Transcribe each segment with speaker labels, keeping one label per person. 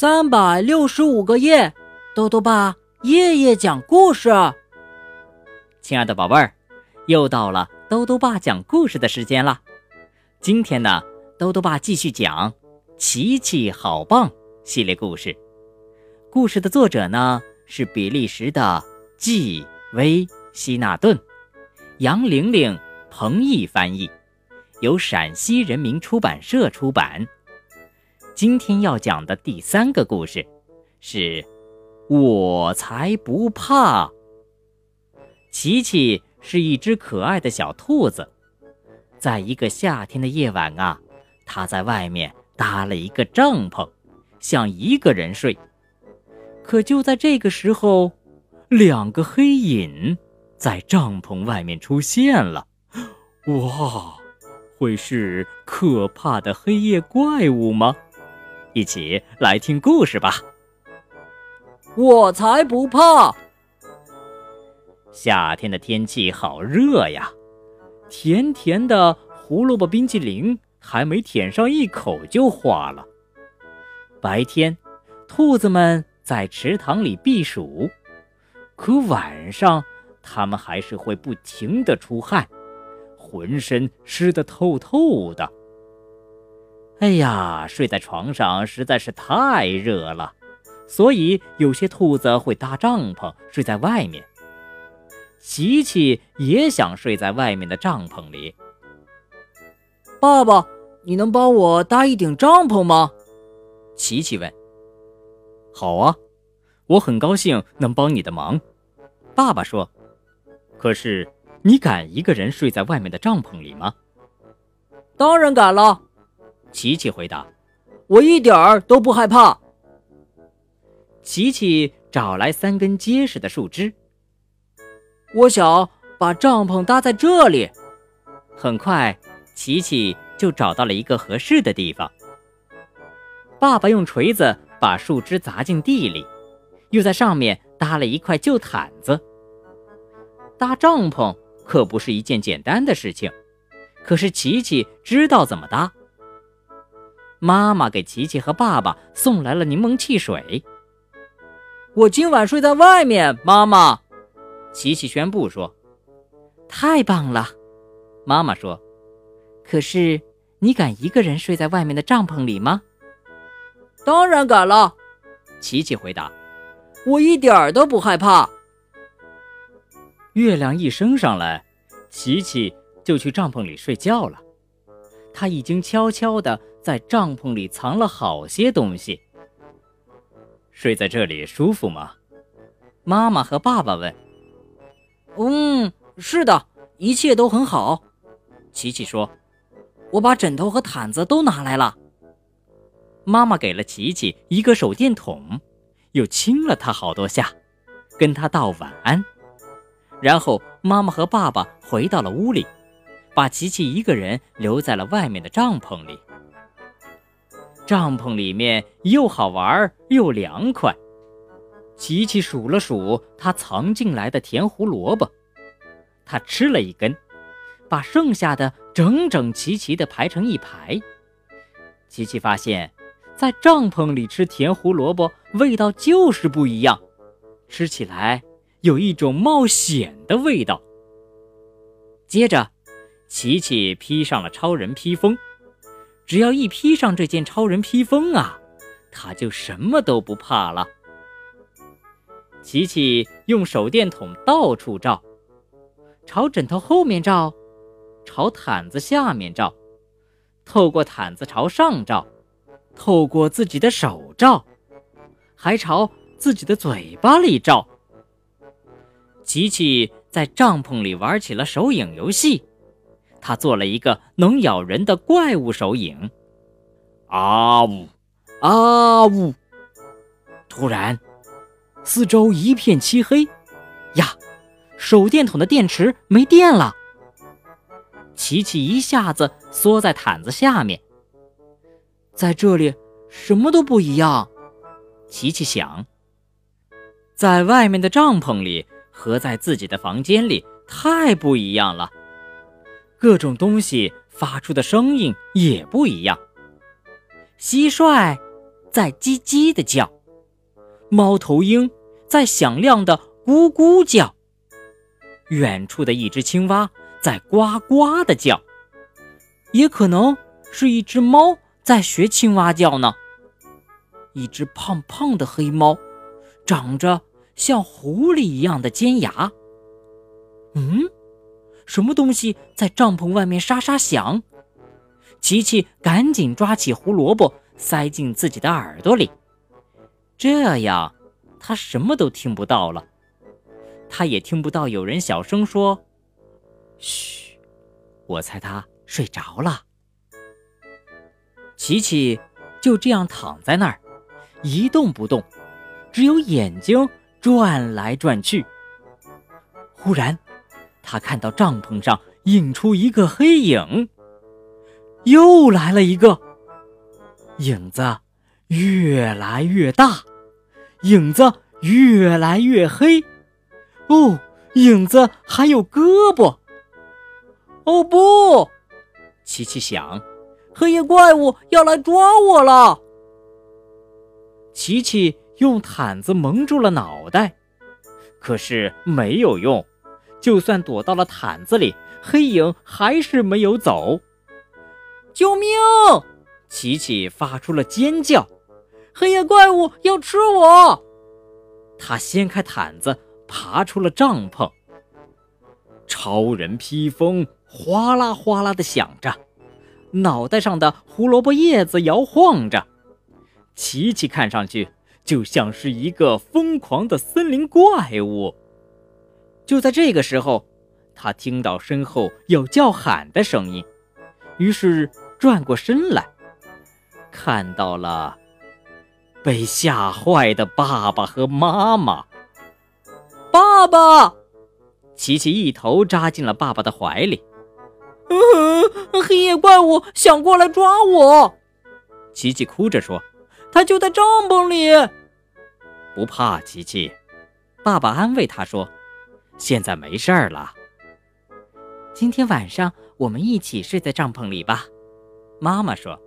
Speaker 1: 三百六十五个夜，豆豆爸夜夜讲故事。
Speaker 2: 亲爱的宝贝儿，又到了豆豆爸讲故事的时间了。今天呢，豆豆爸继续讲《奇奇好棒》系列故事。故事的作者呢是比利时的季威希纳顿，杨玲玲、彭毅翻译。由陕西人民出版社出版。今天要讲的第三个故事是“我才不怕”。琪琪是一只可爱的小兔子，在一个夏天的夜晚啊，它在外面搭了一个帐篷，想一个人睡。可就在这个时候，两个黑影在帐篷外面出现了。哇！会是可怕的黑夜怪物吗？一起来听故事吧。
Speaker 1: 我才不怕！
Speaker 2: 夏天的天气好热呀，甜甜的胡萝卜冰淇淋还没舔上一口就化了。白天，兔子们在池塘里避暑，可晚上，它们还是会不停的出汗。浑身湿得透透的。哎呀，睡在床上实在是太热了，所以有些兔子会搭帐篷睡在外面。琪琪也想睡在外面的帐篷里。
Speaker 1: 爸爸，你能帮我搭一顶帐篷吗？
Speaker 2: 琪琪问。好啊，我很高兴能帮你的忙。爸爸说。可是。你敢一个人睡在外面的帐篷里吗？
Speaker 1: 当然敢了，
Speaker 2: 琪琪回答。
Speaker 1: 我一点儿都不害怕。
Speaker 2: 琪琪找来三根结实的树枝，
Speaker 1: 我想把帐篷搭在这里。
Speaker 2: 很快，琪琪就找到了一个合适的地方。爸爸用锤子把树枝砸进地里，又在上面搭了一块旧毯子。搭帐篷。可不是一件简单的事情，可是琪琪知道怎么搭。妈妈给琪琪和爸爸送来了柠檬汽水。
Speaker 1: 我今晚睡在外面，妈妈。
Speaker 2: 琪琪宣布说：“太棒了。”妈妈说：“可是你敢一个人睡在外面的帐篷里吗？”“
Speaker 1: 当然敢了。”
Speaker 2: 琪琪回答：“
Speaker 1: 我一点儿都不害怕。”
Speaker 2: 月亮一升上来，琪琪就去帐篷里睡觉了。他已经悄悄地在帐篷里藏了好些东西。睡在这里舒服吗？妈妈和爸爸问。
Speaker 1: 嗯，是的，一切都很好。
Speaker 2: 琪琪说：“
Speaker 1: 我把枕头和毯子都拿来了。”
Speaker 2: 妈妈给了琪琪一个手电筒，又亲了他好多下，跟他道晚安。然后，妈妈和爸爸回到了屋里，把琪琪一个人留在了外面的帐篷里。帐篷里面又好玩又凉快。琪琪数了数他藏进来的甜胡萝卜，他吃了一根，把剩下的整整齐齐地排成一排。琪琪发现，在帐篷里吃甜胡萝卜味道就是不一样，吃起来。有一种冒险的味道。接着，琪琪披上了超人披风。只要一披上这件超人披风啊，他就什么都不怕了。琪琪用手电筒到处照，朝枕头后面照，朝毯子下面照，透过毯子朝上照，透过自己的手照，还朝自己的嘴巴里照。琪琪在帐篷里玩起了手影游戏，他做了一个能咬人的怪物手影。啊呜，啊呜！突然，四周一片漆黑。呀，手电筒的电池没电了。琪琪一下子缩在毯子下面，在这里什么都不一样。琪琪想，在外面的帐篷里。和在自己的房间里太不一样了，各种东西发出的声音也不一样。蟋蟀在叽叽的叫，猫头鹰在响亮的咕咕叫，远处的一只青蛙在呱呱的叫，也可能是一只猫在学青蛙叫呢。一只胖胖的黑猫，长着像狐狸一样的尖牙。嗯，什么东西在帐篷外面沙沙响？琪琪赶紧抓起胡萝卜，塞进自己的耳朵里，这样他什么都听不到了。他也听不到有人小声说：“嘘。”我猜他睡着了。琪琪就这样躺在那儿，一动不动，只有眼睛转来转去。忽然，他看到帐篷上映出一个黑影。又来了一个影子，越来越大，影子越来越黑。哦，影子还有胳膊。哦不，琪琪想，黑夜怪物要来抓我了。琪琪用毯子蒙住了脑袋，可是没有用，就算躲到了毯子里，黑影还是没有走。救命！琪琪发出了尖叫，黑夜怪物要吃我！他掀开毯子，爬出了帐篷。超人披风哗啦哗啦的响着，脑袋上的胡萝卜叶子摇晃着，琪琪看上去就像是一个疯狂的森林怪物。就在这个时候，他听到身后有叫喊的声音。于是转过身来，看到了被吓坏的爸爸和妈妈。爸爸，琪琪一头扎进了爸爸的怀里。嗯哼，黑夜怪物想过来抓我。琪琪哭着说：“他就在帐篷里。”不怕，琪琪，爸爸安慰他说：“现在没事儿了。今天晚上。”我们一起睡在帐篷里吧，妈妈说。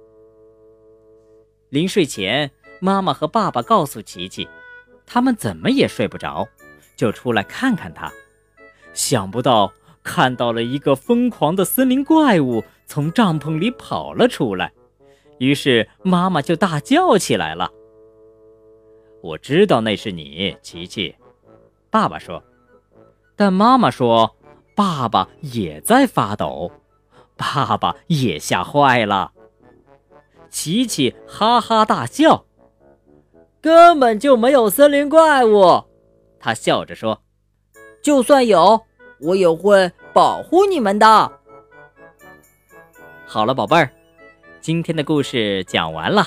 Speaker 2: 临睡前，妈妈和爸爸告诉琪琪，他们怎么也睡不着，就出来看看他。想不到看到了一个疯狂的森林怪物从帐篷里跑了出来，于是妈妈就大叫起来了。我知道那是你，琪琪，爸爸说。但妈妈说，爸爸也在发抖。爸爸也吓坏了，琪琪哈哈大笑，根本就没有森林怪物。他笑着说：“就算有，我也会保护你们的。”好了，宝贝儿，今天的故事讲完了。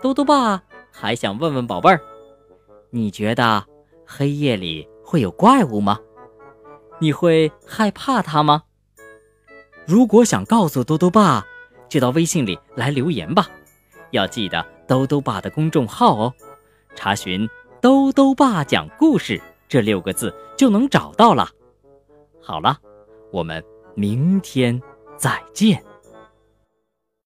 Speaker 2: 嘟嘟爸还想问问宝贝儿，你觉得黑夜里会有怪物吗？你会害怕它吗？如果想告诉兜兜爸，就到微信里来留言吧。要记得兜兜爸的公众号哦，查询“兜兜爸讲故事”这六个字就能找到了。好了，我们明天再见。